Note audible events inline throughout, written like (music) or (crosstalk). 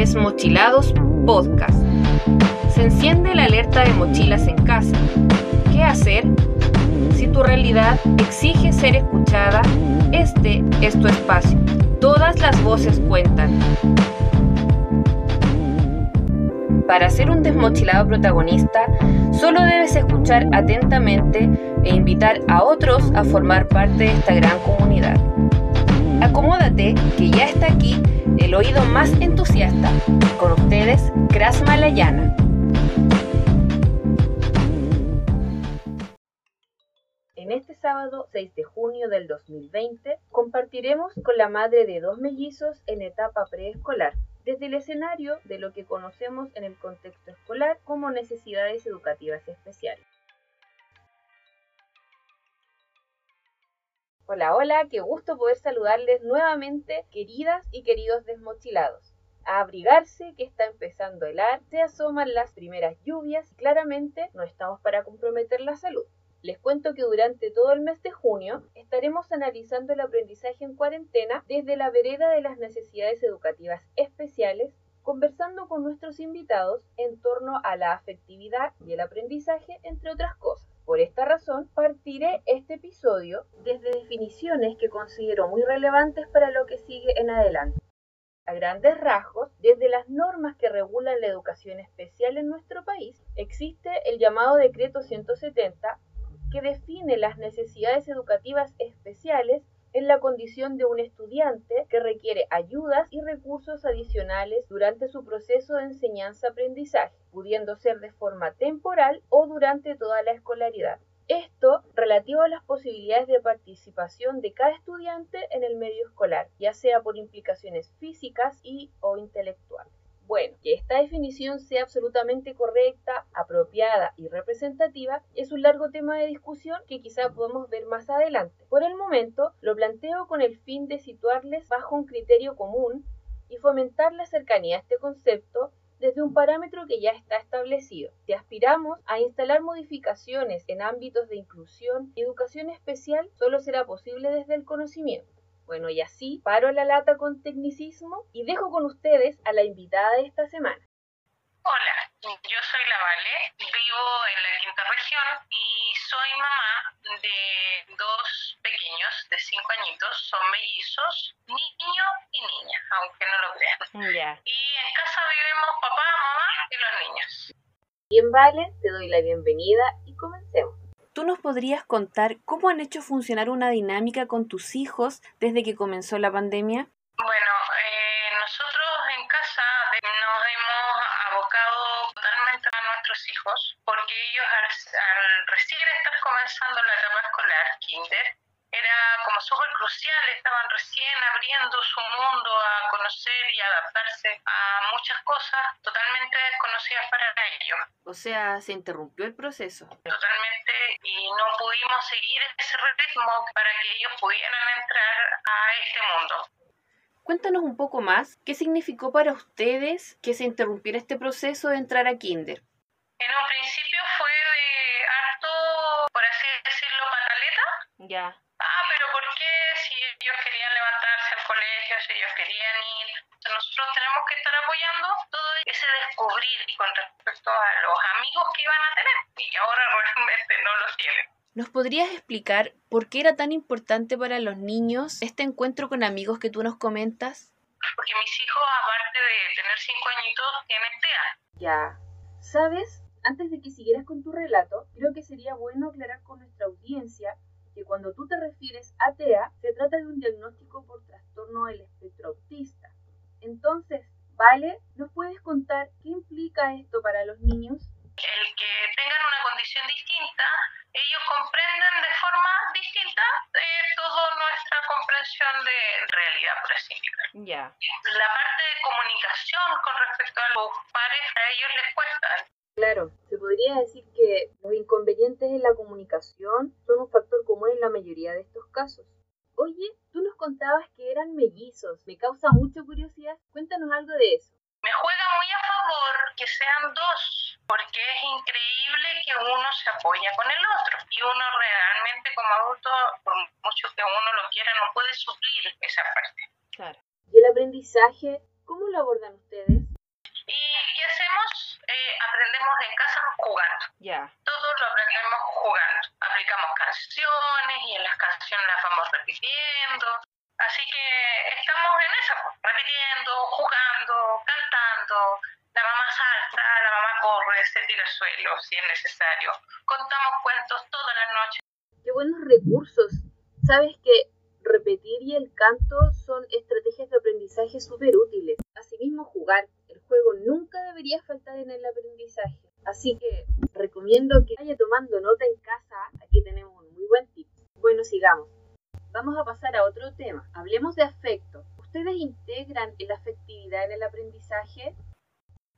Desmochilados Podcast. Se enciende la alerta de mochilas en casa. ¿Qué hacer? Si tu realidad exige ser escuchada, este es tu espacio. Todas las voces cuentan. Para ser un desmochilado protagonista, solo debes escuchar atentamente e invitar a otros a formar parte de esta gran comunidad. Acomódate, que ya está aquí el oído más entusiasta. Con ustedes, Kras Malayana. En este sábado 6 de junio del 2020 compartiremos con la madre de dos mellizos en etapa preescolar, desde el escenario de lo que conocemos en el contexto escolar como necesidades educativas especiales. Hola, hola, qué gusto poder saludarles nuevamente, queridas y queridos desmochilados. A abrigarse que está empezando el ar, se asoman las primeras lluvias y claramente no estamos para comprometer la salud. Les cuento que durante todo el mes de junio estaremos analizando el aprendizaje en cuarentena desde la vereda de las necesidades educativas especiales, conversando con nuestros invitados en torno a la afectividad y el aprendizaje, entre otras cosas. Por esta razón, partiré este episodio desde definiciones que considero muy relevantes para lo que sigue en adelante. A grandes rasgos, desde las normas que regulan la educación especial en nuestro país, existe el llamado Decreto 170 que define las necesidades educativas especiales en la condición de un estudiante que requiere ayudas y recursos adicionales durante su proceso de enseñanza-aprendizaje, pudiendo ser de forma temporal o durante toda la escolaridad. Esto relativo a las posibilidades de participación de cada estudiante en el medio escolar, ya sea por implicaciones físicas y o intelectuales. Bueno, que esta definición sea absolutamente correcta, apropiada y representativa es un largo tema de discusión que quizá podemos ver más adelante. Por el momento, lo planteo con el fin de situarles bajo un criterio común y fomentar la cercanía a este concepto desde un parámetro que ya está establecido. Si aspiramos a instalar modificaciones en ámbitos de inclusión educación especial, solo será posible desde el conocimiento. Bueno, y así paro la lata con tecnicismo y dejo con ustedes a la invitada de esta semana. Hola, yo soy la Vale, vivo en la quinta región y soy mamá de dos pequeños de cinco añitos, son mellizos, niño y niña, aunque no lo crean. Y en casa vivimos papá, mamá y los niños. Bien, Vale, te doy la bienvenida. ¿Tú nos podrías contar cómo han hecho funcionar una dinámica con tus hijos desde que comenzó la pandemia? Bueno, eh, nosotros en casa nos hemos abocado totalmente a nuestros hijos porque ellos al recién estar comenzando la etapa escolar, kinder, súper crucial, estaban recién abriendo su mundo a conocer y adaptarse a muchas cosas totalmente desconocidas para ellos. O sea, se interrumpió el proceso. Totalmente, y no pudimos seguir ese ritmo para que ellos pudieran entrar a este mundo. Cuéntanos un poco más, ¿qué significó para ustedes que se interrumpiera este proceso de entrar a Kinder? En un principio fue de harto, por así decirlo, pataleta. Ya ellos querían levantarse al colegio, si ellos querían ir? Nosotros tenemos que estar apoyando todo ese descubrir con respecto a los amigos que iban a tener y que ahora (laughs) realmente no los tienen. ¿Nos podrías explicar por qué era tan importante para los niños este encuentro con amigos que tú nos comentas? Porque mis hijos, aparte de tener cinco añitos, tienen TEA. Ya. ¿Sabes? Antes de que siguieras con tu relato, creo que sería bueno aclarar con nuestra audiencia que cuando tú te refieres a TEA, se trata de un diagnóstico por trastorno del espectro autista. Entonces, Vale, ¿nos puedes contar qué implica esto para los niños? El que tengan una condición distinta, ellos comprenden de forma distinta eh, toda nuestra comprensión de realidad, por así decirlo. Ya. La parte de comunicación con respecto a los pares, a ellos les cuesta. Claro, podría decir que los inconvenientes en la comunicación son un factor común en la mayoría de estos casos. Oye, tú nos contabas que eran mellizos, me causa mucha curiosidad, cuéntanos algo de eso. Me juega muy a favor que sean dos, porque es increíble que uno se apoya con el otro y uno realmente como adulto, por mucho que uno lo quiera, no puede suplir esa parte. Claro. ¿Y el aprendizaje, cómo lo abordan ustedes? Eh, aprendemos en casa jugando. Todo lo aprendemos jugando. Aplicamos canciones y en las canciones las vamos repitiendo. Así que estamos en eso, pues, repitiendo, jugando, cantando. La mamá salta, la mamá corre, se tira al suelo si es necesario. Contamos cuentos todas las noches. Qué buenos recursos. Sabes que repetir y el canto son estrategias de aprendizaje súper útiles. Asimismo, jugar. Juego nunca debería faltar en el aprendizaje. Así que recomiendo que vaya tomando nota en casa. Aquí tenemos un muy buen tip. Bueno, sigamos. Vamos a pasar a otro tema. Hablemos de afecto. ¿Ustedes integran la afectividad en el aprendizaje?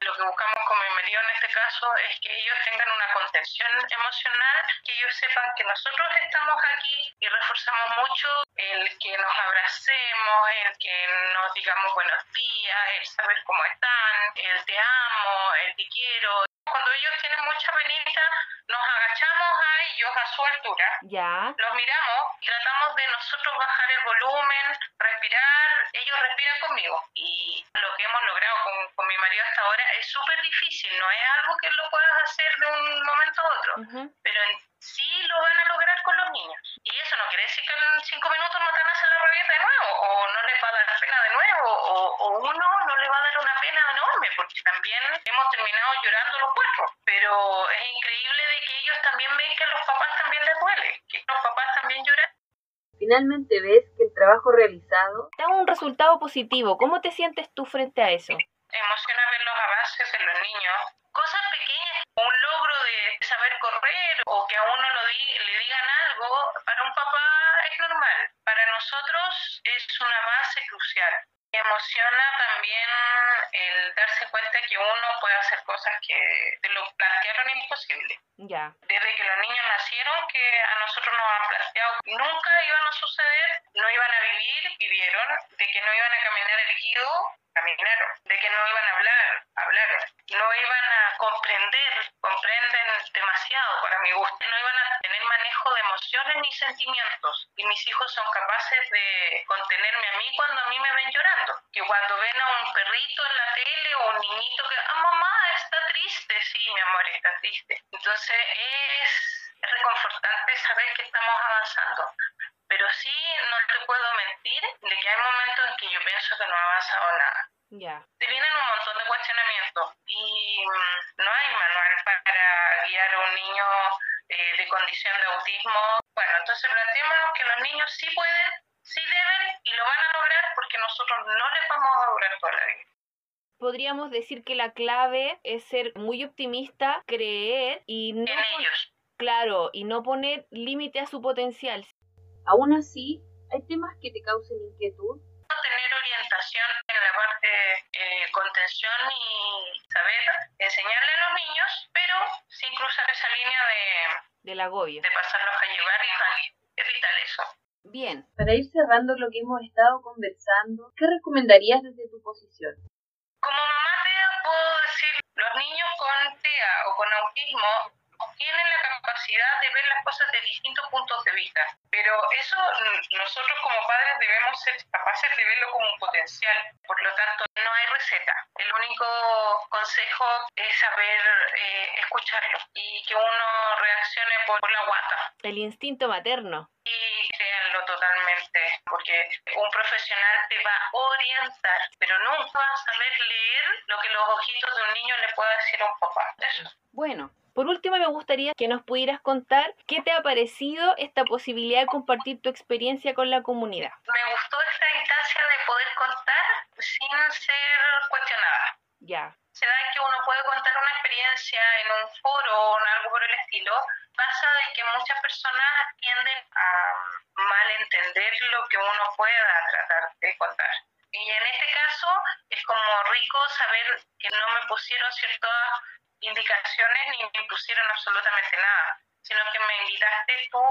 Lo que buscamos con mi en este caso es que ellos tengan una contención emocional, que ellos sepan que nosotros estamos aquí y reforzamos mucho el que nos abracemos, el que nos digamos buenos días, el saber cómo están, el te amo, el te quiero. Cuando ellos tienen mucha penita, nos agachamos a ellos a su altura, Ya. los miramos y tratamos de nosotros bajar el volumen, respirar, ellos respiran conmigo. Y lo que hemos logrado con, con mi marido hasta ahora es súper difícil, no es algo que lo puedas hacer de un momento a otro, Ujú. pero en sí lo van a lograr con los niños. Y eso no quiere decir que en cinco minutos no te van a hacer la rabieta de nuevo, o no les va a dar pena de nuevo, o, o uno no le va a dar una pena enorme, porque también hemos terminado llorando los cuatro. Pero es increíble de que ellos también ven que a los papás también les duele, que los papás también lloran. Finalmente ves que el trabajo realizado da un resultado positivo. ¿Cómo te sientes tú frente a eso? emociona ver los avances de los niños. Cosas pequeñas, un logro de saber correr o que a uno lo di- le digan algo, para un papá es normal. Para nosotros es una base crucial. Emociona también el darse cuenta que uno puede hacer cosas que te lo plantearon imposible. Ya. Desde que los niños nacieron, que a nosotros nos han planteado que nunca iban a suceder, no iban a vivir, vivieron, de que no iban a caminar erguido, caminaron, de que no iban a hablar, hablaron, no iban a comprender, comprenden demasiado para mi gusto, no iban a manejo de emociones ni sentimientos. Y mis hijos son capaces de contenerme a mí cuando a mí me ven llorando. Que cuando ven a un perrito en la tele o un niñito que, ah, mamá, está triste, sí, mi amor, está triste. Entonces es reconfortante saber que estamos avanzando. Pero sí, no te puedo mentir de que hay momentos en que yo pienso que no ha avanzado nada. Ya. Te vienen un montón de cuestionamientos y mm, no hay manual para guiar a un niño eh, de condición de autismo. Bueno, entonces planteémonos que los niños sí pueden, sí deben y lo van a lograr porque nosotros no les vamos a lograr toda la vida. Podríamos decir que la clave es ser muy optimista, creer y no En ellos. claro, y no poner límite a su potencial. Aún así, hay temas que te causen inquietud. tener orientación en la parte eh, contención y saber enseñarle a los niños, pero sin cruzar esa línea de, del agobio. de pasarlos a llevar y tal. Es vital eso. Bien, para ir cerrando lo que hemos estado conversando, ¿qué recomendarías desde tu posición? Como mamá TEA puedo decir, los niños con TEA o con autismo tienen la capacidad de ver las cosas de distintos puntos de vista, pero eso mm, nosotros como padres debemos ser capaces de verlo como un potencial, por lo tanto no hay receta. El único consejo es saber eh, escucharlo y que uno reaccione por, por la guata. El instinto materno. Y créanlo totalmente, porque un profesional te va a orientar, pero nunca vas a saber leer lo que los ojitos de un niño le pueda decir a un papá. Eso. Bueno, por último me gustaría que nos pudieras contar qué te ha parecido esta posibilidad de compartir tu experiencia con la comunidad. Me gustó esta instancia de poder contar sin ser cuestionada. Ya, Se da que uno puede contar una experiencia en un foro o en algo por el estilo, pasa de que muchas personas tienden a malentender lo que uno pueda tratar de contar. Y en este caso es como rico saber que no me pusieron ciertas indicaciones ni me impusieron absolutamente nada, sino que me invitaste tú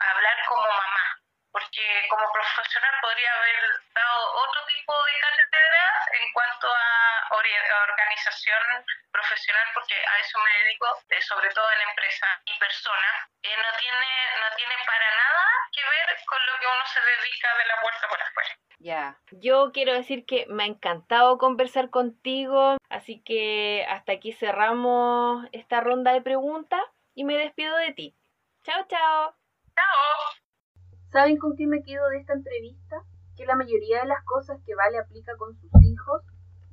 a hablar como mamá, porque como profesional podría haber dado otro tipo de cátedra en cuanto a organización profesional, porque a eso me dedico, eh, sobre todo en empresa y persona, eh, no tiene no tiene para nada que ver con lo que uno se dedica de la puerta por Ya, yo quiero decir que me ha encantado conversar contigo, así que hasta aquí cerramos esta ronda de preguntas y me despido de ti. Chao, chao. Chao. ¿Saben con qué me quedo de esta entrevista? Que la mayoría de las cosas que Vale aplica con sus hijos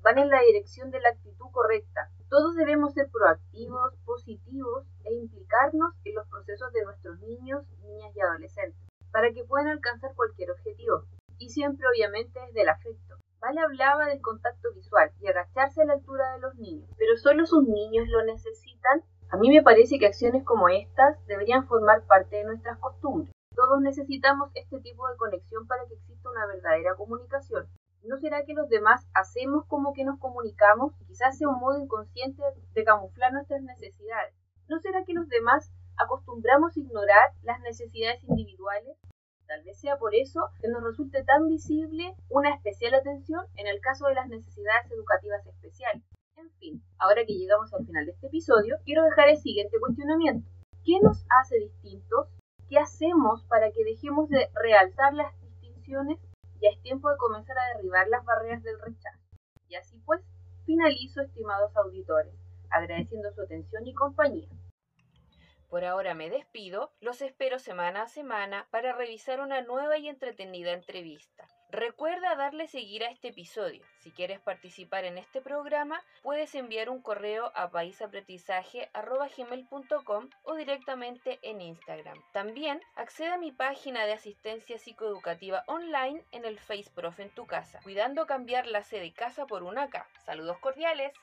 van en la dirección de la actitud correcta. Todos debemos ser proactivos, positivos e implicarnos en los procesos de nuestros niños, niñas y adolescentes para que puedan alcanzar cualquier objetivo y siempre obviamente desde el afecto. Vale hablaba del contacto visual y agacharse a la altura de los niños, pero solo sus niños lo necesitan. A mí me parece que acciones como estas deberían formar parte de nuestras costumbres. Todos necesitamos este tipo de conexión para que exista una verdadera comunicación. ¿No será que los demás hacemos como que nos comunicamos? Quizás sea un modo inconsciente de camuflar nuestras necesidades. ¿No será que los demás acostumbramos a ignorar las necesidades individuales? Tal vez sea por eso que nos resulte tan visible una especial atención en el caso de las necesidades educativas especiales. En fin, ahora que llegamos al final de este episodio, quiero dejar el siguiente cuestionamiento. ¿Qué nos hace distintos? ¿Qué hacemos para que dejemos de realzar las distinciones? Ya es tiempo de comenzar a derribar las barreras del rechazo. Y así pues, finalizo, estimados auditores, agradeciendo su atención y compañía. Por ahora me despido, los espero semana a semana para revisar una nueva y entretenida entrevista. Recuerda darle seguir a este episodio. Si quieres participar en este programa, puedes enviar un correo a paisaprendizaje.com o directamente en Instagram. También accede a mi página de asistencia psicoeducativa online en el Face Prof en tu casa, cuidando cambiar la C de casa por una K. Saludos cordiales.